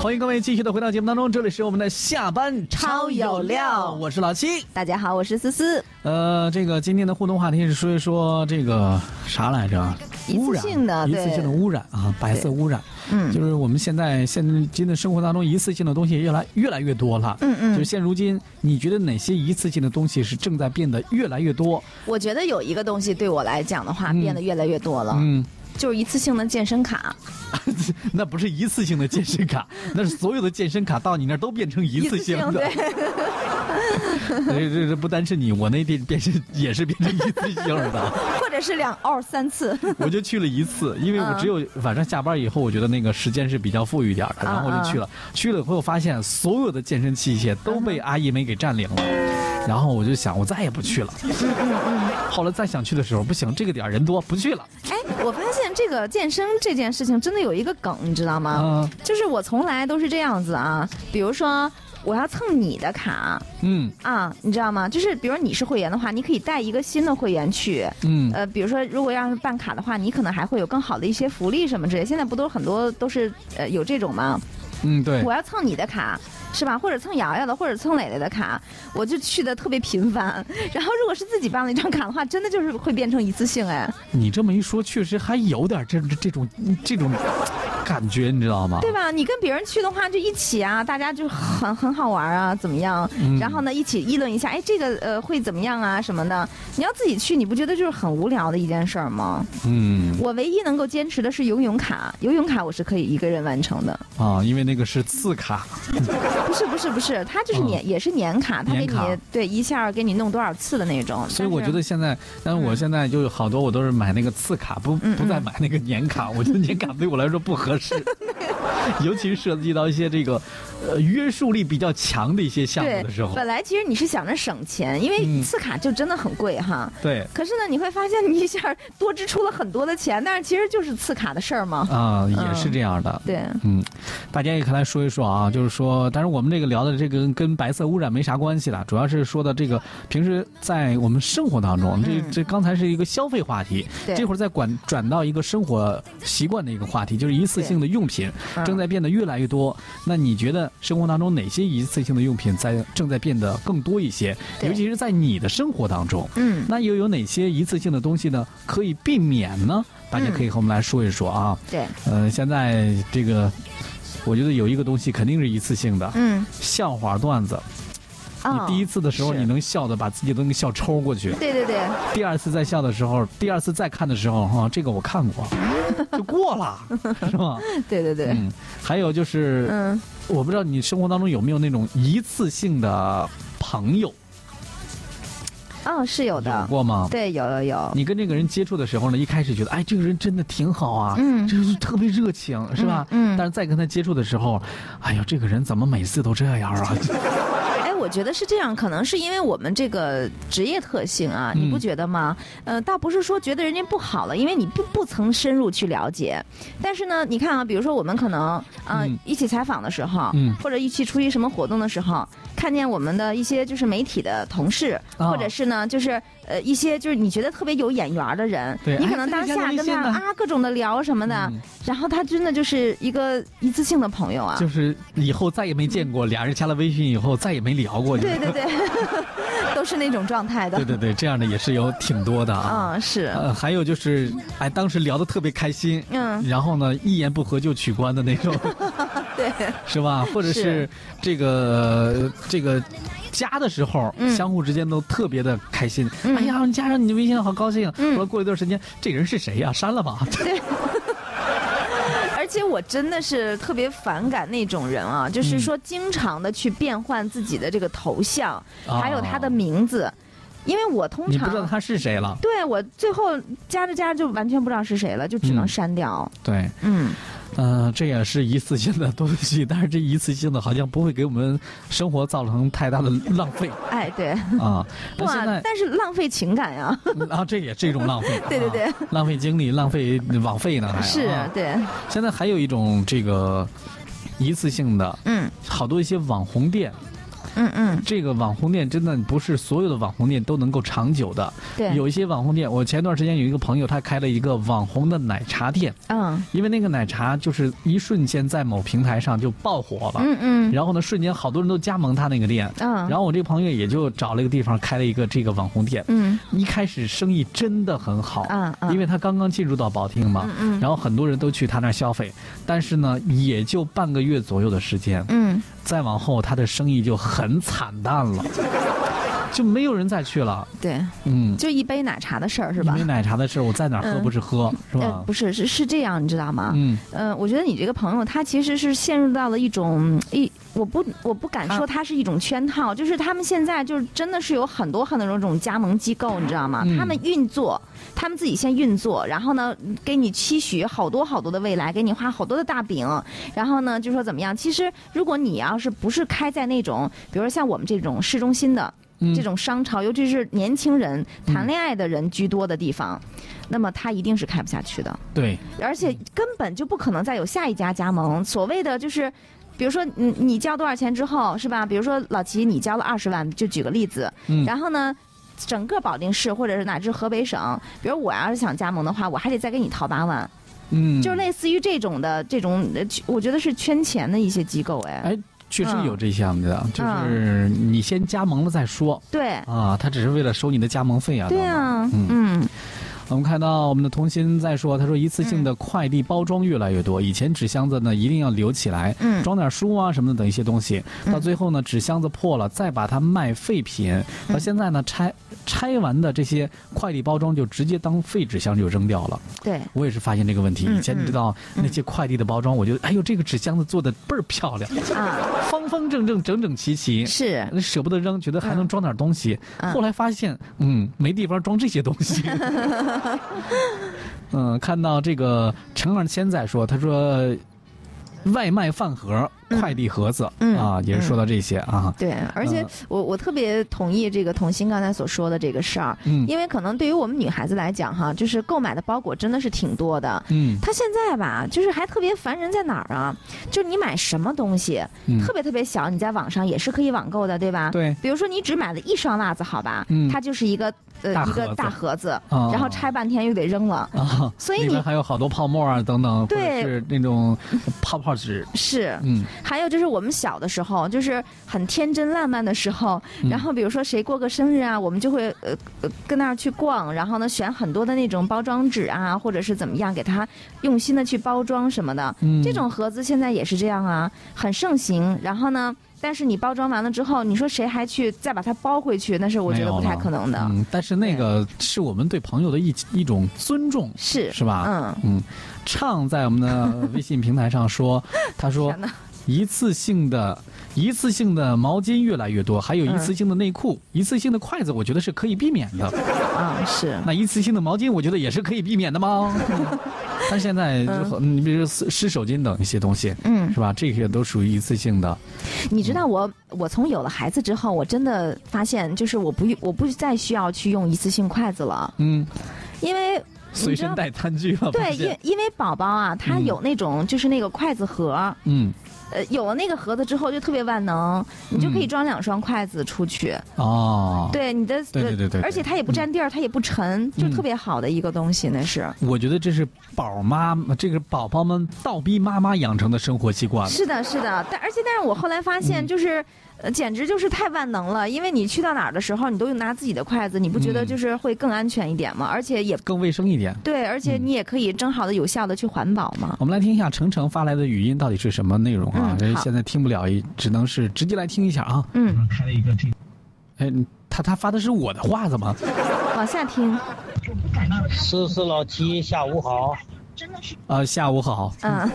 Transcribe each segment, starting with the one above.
欢迎各位继续的回到节目当中，这里是我们的下班超有料我是老七。大家好，我是思思。呃，这个今天的互动话题是说一说这个啥来着？一次性的污染，一次性的污染啊，白色污染。嗯，就是我们现在现今的生活当中，一次性的东西越来越来越多了。嗯嗯，就是现如今，你觉得哪些一次性的东西是正在变得越来越多？我觉得有一个东西对我来讲的话，变得越来越多了。嗯，就是一次性的健身卡。那不是一次性的健身卡，那是所有的健身卡到你那儿都变成一次性的。这 这这不单是你，我那地变成也是变成一次性的，或者是两二三次。我就去了一次，因为我只有晚上下班以后，我觉得那个时间是比较富裕点的，然后我就去了。去了以后发现所有的健身器械都被阿姨们给占领了，然后我就想我再也不去了。后来再想去的时候，不行，这个点人多，不去了。哎，我发现这个健身这件事情真的有一个梗，你知道吗？嗯，就是我从来都是这样子啊，比如说。我要蹭你的卡，嗯啊，你知道吗？就是比如你是会员的话，你可以带一个新的会员去，嗯，呃，比如说如果要是办卡的话，你可能还会有更好的一些福利什么之类。现在不都很多都是呃有这种吗？嗯，对。我要蹭你的卡。是吧？或者蹭瑶瑶的，或者蹭磊磊的卡，我就去的特别频繁。然后如果是自己办了一张卡的话，真的就是会变成一次性哎。你这么一说，确实还有点这这种这种感觉，你知道吗？对吧？你跟别人去的话，就一起啊，大家就很很好玩啊，怎么样？然后呢，一起议论一下，哎，这个呃会怎么样啊什么的。你要自己去，你不觉得就是很无聊的一件事儿吗？嗯。我唯一能够坚持的是游泳卡，游泳卡我是可以一个人完成的。啊，因为那个是次卡。不是不是不是，它就是年也是年卡，它给你对一下给你弄多少次的那种。所以我觉得现在，但是我现在就有好多我都是买那个次卡，不不再买那个年卡。我觉得年卡对我来说不合适，尤其是涉及到一些这个呃约束力比较强的一些项目的时候。本来其实你是想着省钱，因为次卡就真的很贵哈。对。可是呢，你会发现你一下多支出了很多的钱，但是其实就是次卡的事儿嘛。啊，也是这样的。对。嗯，大家也可以来说一说啊，就是说，但是我们这个聊的这个跟白色污染没啥关系了，主要是说的这个平时在我们生活当中，这这刚才是一个消费话题，这会儿再管转到一个生活习惯的一个话题，就是一次性的用品正在变得越来越多。那你觉得生活当中哪些一次性的用品在正在变得更多一些？尤其是在你的生活当中，嗯，那又有哪些一次性的东西呢？可以避免呢？大家可以和我们来说一说啊。对，呃，现在这个。我觉得有一个东西肯定是一次性的，嗯，笑话段子。你第一次的时候你能笑的把自己都能笑抽过去，对对对。第二次再笑的时候，第二次再看的时候，哈，这个我看过，就过了，是吧？对对对。嗯，还有就是，嗯，我不知道你生活当中有没有那种一次性的朋友。嗯，是有的。有过吗？对，有有有。你跟这个人接触的时候呢，一开始觉得，哎，这个人真的挺好啊，嗯，就是特别热情，是吧？嗯。但是再跟他接触的时候，哎呦，这个人怎么每次都这样啊？我觉得是这样，可能是因为我们这个职业特性啊，你不觉得吗？呃，倒不是说觉得人家不好了，因为你不不曾深入去了解。但是呢，你看啊，比如说我们可能嗯一起采访的时候，或者一起出席什么活动的时候，看见我们的一些就是媒体的同事，或者是呢就是呃一些就是你觉得特别有眼缘的人，你可能当下跟他啊各种的聊什么的，然后他真的就是一个一次性的朋友啊，就是以后再也没见过，俩人加了微信以后再也没聊过。对对对，都是那种状态的。对对对，这样的也是有挺多的啊。嗯，是。呃，还有就是，哎，当时聊的特别开心，嗯，然后呢，一言不合就取关的那种，对，是吧？或者是这个这个加的时候，相互之间都特别的开心。哎呀，加上你的微信好高兴。嗯。过了一段时间，这人是谁呀？删了吧。对。而且我真的是特别反感那种人啊，就是说经常的去变换自己的这个头像，还有他的名字，因为我通常你不知道他是谁了。对我最后加着加着就完全不知道是谁了，就只能删掉。对，嗯。嗯，这也是一次性的东西，但是这一次性的好像不会给我们生活造成太大的浪费。哎，对啊，不啊，但是浪费情感呀。啊，这也是一种浪费。对对对，浪费精力，浪费网费呢，还是对。现在还有一种这个一次性的，嗯，好多一些网红店。嗯嗯，这个网红店真的不是所有的网红店都能够长久的。对，有一些网红店，我前段时间有一个朋友，他开了一个网红的奶茶店。嗯，因为那个奶茶就是一瞬间在某平台上就爆火了。嗯嗯。然后呢，瞬间好多人都加盟他那个店。嗯。然后我这个朋友也就找了一个地方开了一个这个网红店。嗯。一开始生意真的很好。嗯嗯。因为他刚刚进入到保定嘛。嗯嗯。然后很多人都去他那儿消费，但是呢，也就半个月左右的时间。嗯。再往后，他的生意就很惨淡了。就没有人再去了。对，嗯，就一杯奶茶的事儿是吧？一杯奶茶的事儿，我在哪儿喝不是喝，是吧？不是，是是这样，你知道吗？嗯，呃，我觉得你这个朋友他其实是陷入到了一种一，我不我不敢说它是一种圈套，就是他们现在就是真的是有很多很多这种加盟机构，你知道吗？他们运作，他们自己先运作，然后呢，给你期许好多好多的未来，给你画好多的大饼，然后呢，就说怎么样？其实如果你要是不是开在那种，比如说像我们这种市中心的。这种商潮，尤其是年轻人谈恋爱的人居多的地方，那么他一定是开不下去的。对，而且根本就不可能再有下一家加盟。所谓的就是，比如说你你交多少钱之后，是吧？比如说老齐，你交了二十万，就举个例子。嗯。然后呢，整个保定市或者是乃至河北省，比如我要是想加盟的话，我还得再给你掏八万。嗯。就类似于这种的这种，我觉得是圈钱的一些机构，哎。哎。确实有这项的，就是你先加盟了再说。对啊，他只是为了收你的加盟费啊。对啊，嗯。我们看到我们的童心在说，他说一次性的快递包装越来越多，以前纸箱子呢一定要留起来，装点书啊什么的等一些东西，到最后呢纸箱子破了再把它卖废品，到现在呢拆拆完的这些快递包装就直接当废纸箱就扔掉了。对，我也是发现这个问题。以前你知道那些快递的包装，我觉得哎呦这个纸箱子做的倍儿漂亮啊，方方正正整整齐齐，是舍不得扔，觉得还能装点东西。后来发现嗯没地方装这些东西。嗯，看到这个陈二千在说，他说外卖饭盒。快递盒子啊，也是说到这些啊。对，而且我我特别同意这个童心刚才所说的这个事儿，因为可能对于我们女孩子来讲哈，就是购买的包裹真的是挺多的。嗯，她现在吧，就是还特别烦人在哪儿啊？就是你买什么东西，特别特别小，你在网上也是可以网购的，对吧？对。比如说你只买了一双袜子，好吧，它就是一个呃一个大盒子，然后拆半天又得扔了。啊。所以你还有好多泡沫啊等等，对，是那种泡泡纸。是。嗯。还有就是我们小的时候，就是很天真烂漫的时候，然后比如说谁过个生日啊，我们就会呃跟那儿去逛，然后呢选很多的那种包装纸啊，或者是怎么样给它用心的去包装什么的。这种盒子现在也是这样啊，很盛行。然后呢，但是你包装完了之后，你说谁还去再把它包回去？那是我觉得不太可能的。嗯，但是那个是我们对朋友的一一种尊重，是是吧？嗯嗯，畅在我们的微信平台上说，他说。一次性的、一次性的毛巾越来越多，还有一次性的内裤、一次性的筷子，我觉得是可以避免的。啊，是。那一次性的毛巾，我觉得也是可以避免的吗？但现在，你比如湿湿手巾等一些东西，嗯，是吧？这些都属于一次性的。你知道，我我从有了孩子之后，我真的发现，就是我不我不再需要去用一次性筷子了。嗯，因为随身带餐具了。对，因因为宝宝啊，他有那种就是那个筷子盒。嗯。呃，有了那个盒子之后就特别万能，你就可以装两双筷子出去。哦，对，你的对对对对，而且它也不占地儿，它也不沉，就特别好的一个东西，那是。我觉得这是宝妈，这个宝宝们倒逼妈妈养成的生活习惯。是的，是的，但而且但是我后来发现就是。呃，简直就是太万能了，因为你去到哪儿的时候，你都拿自己的筷子，你不觉得就是会更安全一点吗？而且也更卫生一点。对，而且你也可以正好的、有效的去环保嘛。我们来听一下程程发来的语音到底是什么内容啊？现在听不了，只能是直接来听一下啊。嗯。开了一个这，哎，他他发的是我的话怎么？往下听。思思老七，下午好。真的是啊，下午好。嗯，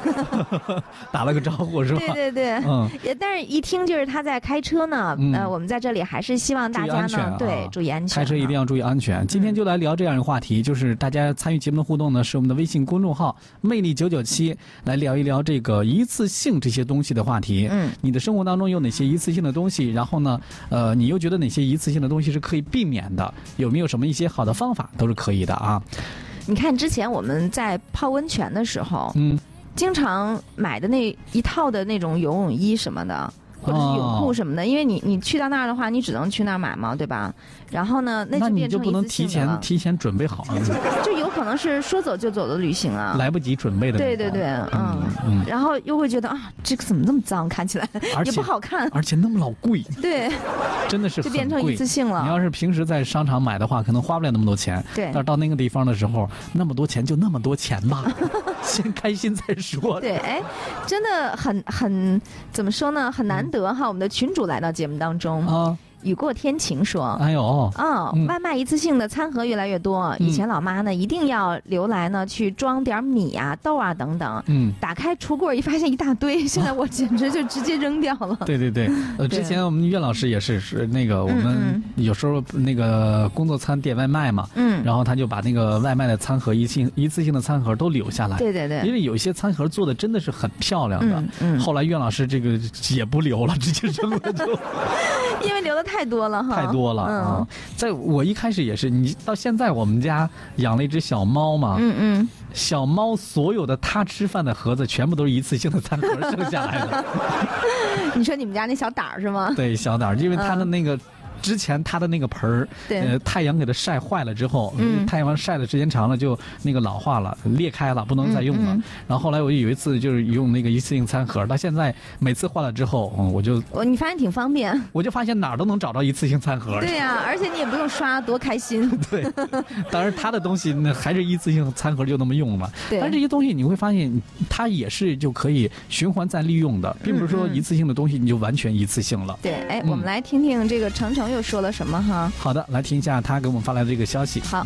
打了个招呼是吧？对对对，嗯，也但是一听就是他在开车呢。呃，我们在这里还是希望大家呢，对，注意安全。开车一定要注意安全。今天就来聊这样一个话题，就是大家参与节目的互动呢，是我们的微信公众号“魅力九九七”来聊一聊这个一次性这些东西的话题。嗯，你的生活当中有哪些一次性的东西？然后呢，呃，你又觉得哪些一次性的东西是可以避免的？有没有什么一些好的方法？都是可以的啊。你看，之前我们在泡温泉的时候，嗯，经常买的那一套的那种游泳衣什么的，或者是泳裤什么的，因为你你去到那儿的话，你只能去那儿买嘛，对吧？然后呢，那就变成不能提前提前准备好，就有可能是说走就走的旅行啊，来不及准备的。对对对，嗯嗯，然后又会觉得啊，这个怎么这么脏，看起来也不好看，而且那么老贵，对，真的是就变成一次性了。你要是平时在商场买的话，可能花不了那么多钱，对。但是到那个地方的时候，那么多钱就那么多钱吧，先开心再说。对，哎，真的很很怎么说呢？很难德哈，我们的群主来到节目当中。雨过天晴说：“哎呦，嗯，外卖一次性的餐盒越来越多。以前老妈呢，一定要留来呢去装点米啊、豆啊等等。嗯，打开橱柜一发现一大堆，现在我简直就直接扔掉了。对对对，呃，之前我们岳老师也是是那个我们有时候那个工作餐点外卖嘛，嗯，然后他就把那个外卖的餐盒一次一次性的餐盒都留下来。对对对，因为有些餐盒做的真的是很漂亮的。嗯，后来岳老师这个也不留了，直接扔了就。因为留的太多了哈，太多了啊！在我一开始也是，你到现在我们家养了一只小猫嘛，嗯嗯，小猫所有的它吃饭的盒子全部都是一次性的餐盒剩下来的。你说你们家那小胆儿是吗？对，小胆儿，因为它的那个。之前他的那个盆儿，呃，太阳给它晒坏了之后，嗯太阳晒的时间长了就那个老化了，裂开了，不能再用了。然后后来我有一次就是用那个一次性餐盒，到现在每次换了之后，嗯，我就我你发现挺方便，我就发现哪儿都能找到一次性餐盒。对呀，而且你也不用刷，多开心。对，当然他的东西那还是一次性餐盒就那么用嘛。对，但这些东西你会发现，它也是就可以循环再利用的，并不是说一次性的东西你就完全一次性了。对，哎，我们来听听这个程程。又说了什么哈？好的，来听一下他给我们发来的这个消息。好，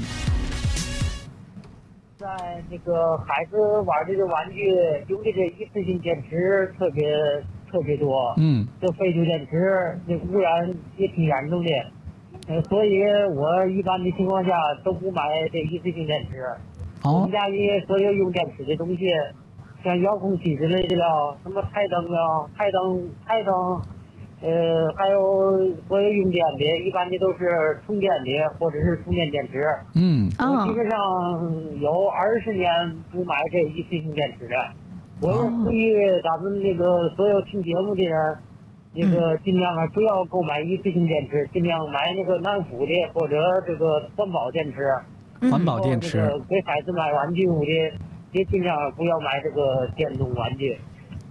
在那个孩子玩这个玩具用这个一次性电池特别特别多，嗯，这废旧电池这污染也挺严重的，呃，所以我一般的情况下都不买这一次性电池。我们家里所有用电池的东西，像遥控器之类的了，什么台灯啊、台灯、台灯。呃，还有所有用电的，一般的都是充电的或者是充电电池。嗯，我基本上有二十年不买这一次性电池的。我呼吁咱们那个所有听节目的人，那个尽量啊不要购买一次性电池，尽量买那个南孚的或者这个环保电池。环保电池。给孩子买玩具用的，也尽量不要买这个电动玩具。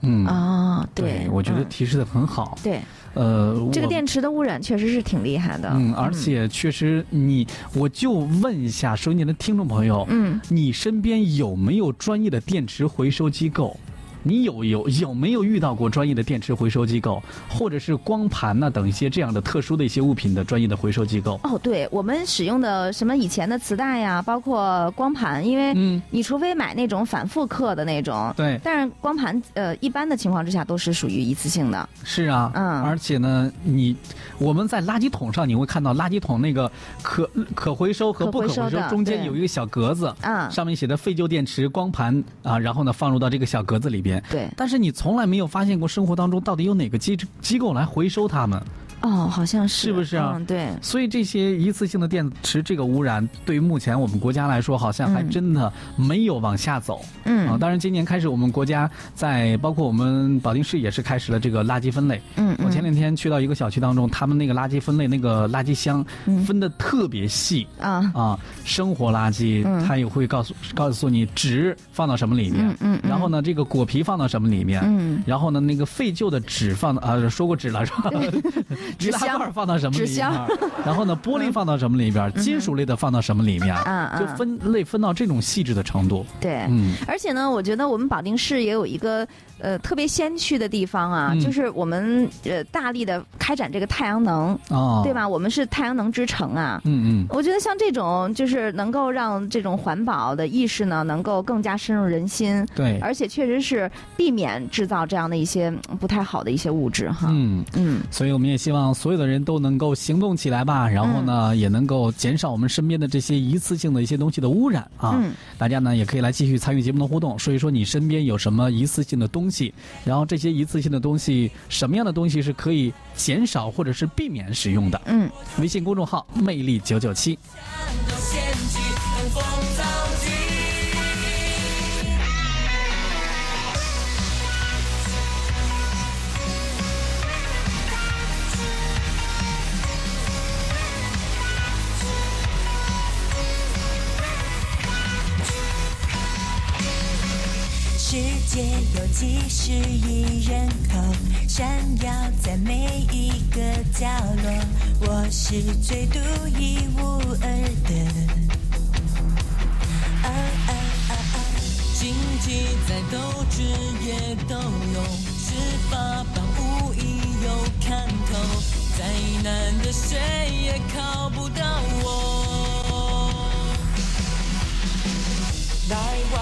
嗯啊，对，我觉得提示的很好。对，呃，这个电池的污染确实是挺厉害的。嗯，而且确实，你我就问一下收音机的听众朋友，嗯，你身边有没有专业的电池回收机构？你有有有没有遇到过专业的电池回收机构，或者是光盘呐等一些这样的特殊的一些物品的专业的回收机构？哦，对我们使用的什么以前的磁带呀，包括光盘，因为你除非买那种反复刻的那种，对，但是光盘呃一般的情况之下都是属于一次性的。是啊，嗯，而且呢，你我们在垃圾桶上你会看到垃圾桶那个可可回收和不可回收中间有一个小格子，嗯，上面写的废旧电池、光盘啊，然后呢放入到这个小格子里边。对，但是你从来没有发现过生活当中到底有哪个机机构来回收他们。哦，好像是，是不是啊？嗯，对。所以这些一次性的电池，这个污染对于目前我们国家来说，好像还真的没有往下走。嗯。啊，当然今年开始，我们国家在包括我们保定市也是开始了这个垃圾分类。嗯我前两天去到一个小区当中，他们那个垃圾分类那个垃圾箱分的特别细。啊。啊，生活垃圾他也会告诉告诉你纸放到什么里面，嗯嗯，然后呢这个果皮放到什么里面，嗯，然后呢那个废旧的纸放啊说过纸了是吧？易拉罐放到什么里面？然后呢，玻璃放到什么里边？金属类的放到什么里面？就分类分到这种细致的程度。对，嗯，而且呢，我觉得我们保定市也有一个。呃，特别先驱的地方啊，就是我们呃大力的开展这个太阳能，哦，对吧？我们是太阳能之城啊。嗯嗯。我觉得像这种，就是能够让这种环保的意识呢，能够更加深入人心。对。而且确实是避免制造这样的一些不太好的一些物质哈。嗯嗯。所以我们也希望所有的人都能够行动起来吧，然后呢，也能够减少我们身边的这些一次性的一些东西的污染啊。嗯。大家呢也可以来继续参与节目的互动，说一说你身边有什么一次性的东西。东西，然后这些一次性的东西，什么样的东西是可以减少或者是避免使用的？嗯，微信公众号“魅力九九七”。几十亿人口，闪耀在每一个角落。我是最独一无二的。经济再斗智也都有，十八般武艺有看头，再难的谁也靠不到我。来玩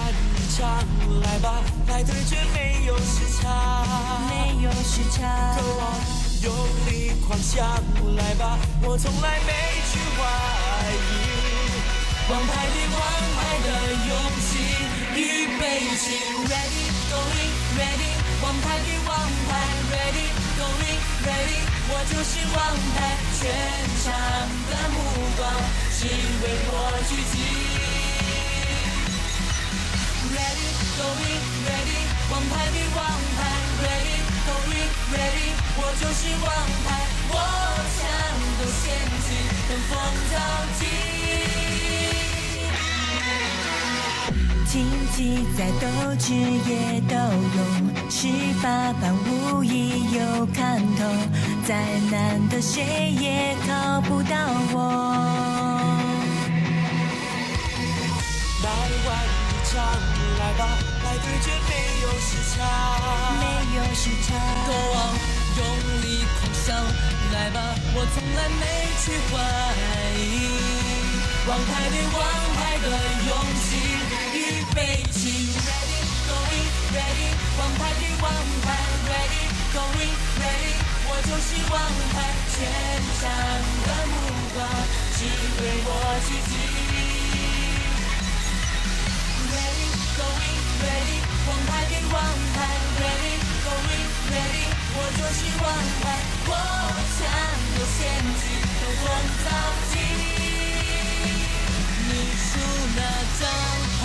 场，来吧，来对决，没有时差，没有时差。Go on，用力狂想，来吧，我从来没去怀疑。王牌的王牌的勇气。预备起，Ready going ready，王牌比王牌，Ready going ready，我就是王牌，全场的目光只为我聚集。Ready going ready，王牌比王牌，Ready going ready，我就是王牌，我抢夺先机，等风着急。经济在斗智也都用，十八般武艺有看头，再难的谁也靠不到我。吧，来对决，没有时差，没有时差。Go on，用力狂想，来吧，我从来没去怀疑，王牌对王牌的勇气。备起，Ready going ready，王牌对王牌，Ready going ready，我就是王牌，全场的目光只为我聚集。Going ready，王牌比王牌，Ready going ready，我就是王牌，我抢夺先机，等风着急，你出那张牌。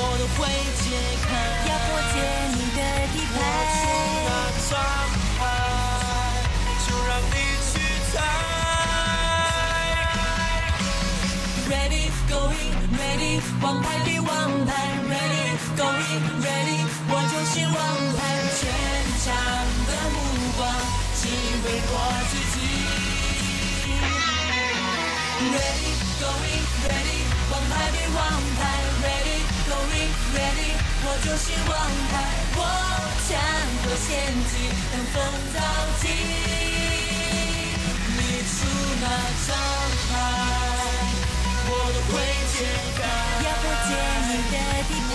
我都会解开，要破解你的底牌。我出那张牌，就让你去猜。Ready going ready，王牌比王牌，Ready going ready，我就是王牌，全场的目光只为我自己。Ready going ready，王牌比王牌，Ready。Going ready，我就是王牌，我抢夺先机，等风着急。你出那张牌，我都会去，看不见你的底牌。